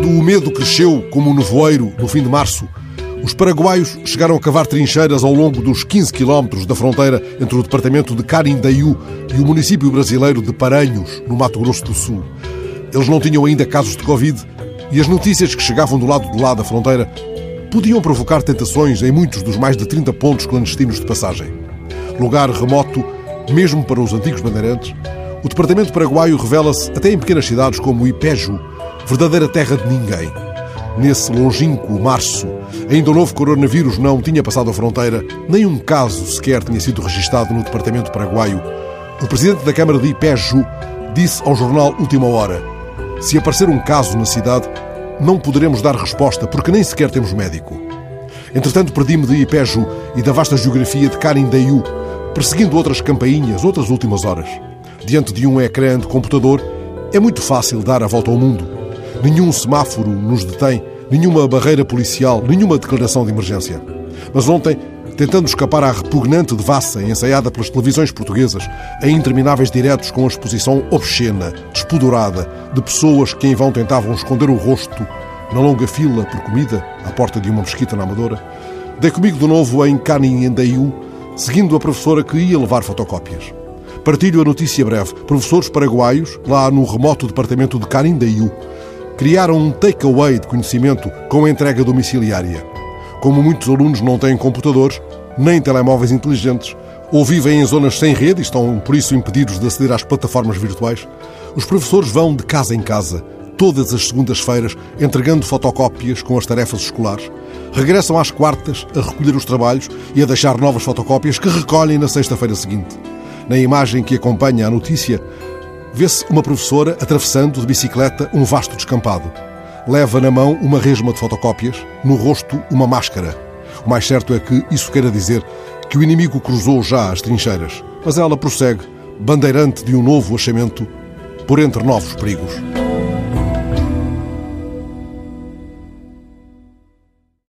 medo cresceu como um nevoeiro no fim de março. Os paraguaios chegaram a cavar trincheiras ao longo dos 15 quilómetros da fronteira entre o departamento de Carindaiú e o município brasileiro de Paranhos, no Mato Grosso do Sul. Eles não tinham ainda casos de Covid e as notícias que chegavam do lado de lá da fronteira podiam provocar tentações em muitos dos mais de 30 pontos clandestinos de passagem. Lugar remoto, mesmo para os antigos bandeirantes, o departamento paraguaio revela-se até em pequenas cidades como Ipeju, verdadeira terra de ninguém. Nesse longínquo março, ainda o novo coronavírus não tinha passado a fronteira, nem um caso sequer tinha sido registado no departamento paraguaio. O presidente da Câmara de Ipeju disse ao jornal Última Hora: Se aparecer um caso na cidade, não poderemos dar resposta porque nem sequer temos médico. Entretanto, perdi-me de Ipeju e da vasta geografia de Carindaiu, perseguindo outras campainhas, outras últimas horas. Diante de um ecrã de computador, é muito fácil dar a volta ao mundo Nenhum semáforo nos detém, nenhuma barreira policial, nenhuma declaração de emergência. Mas ontem, tentando escapar à repugnante devassa ensaiada pelas televisões portuguesas, em intermináveis diretos com a exposição obscena, despudorada, de pessoas que em vão tentavam esconder o rosto na longa fila por comida à porta de uma mesquita na Amadora, dei comigo de novo em Caninhandaiu, seguindo a professora que ia levar fotocópias. Partilho a notícia breve. Professores paraguaios, lá no remoto departamento de Canindaiu, criaram um takeaway de conhecimento com entrega domiciliária. Como muitos alunos não têm computadores, nem telemóveis inteligentes, ou vivem em zonas sem rede e estão por isso impedidos de aceder às plataformas virtuais, os professores vão de casa em casa, todas as segundas-feiras, entregando fotocópias com as tarefas escolares. Regressam às quartas a recolher os trabalhos e a deixar novas fotocópias que recolhem na sexta-feira seguinte. Na imagem que acompanha a notícia, vê-se uma professora atravessando de bicicleta um vasto descampado. Leva na mão uma resma de fotocópias, no rosto uma máscara. O mais certo é que isso queira dizer que o inimigo cruzou já as trincheiras, mas ela prossegue, bandeirante de um novo achamento, por entre novos perigos.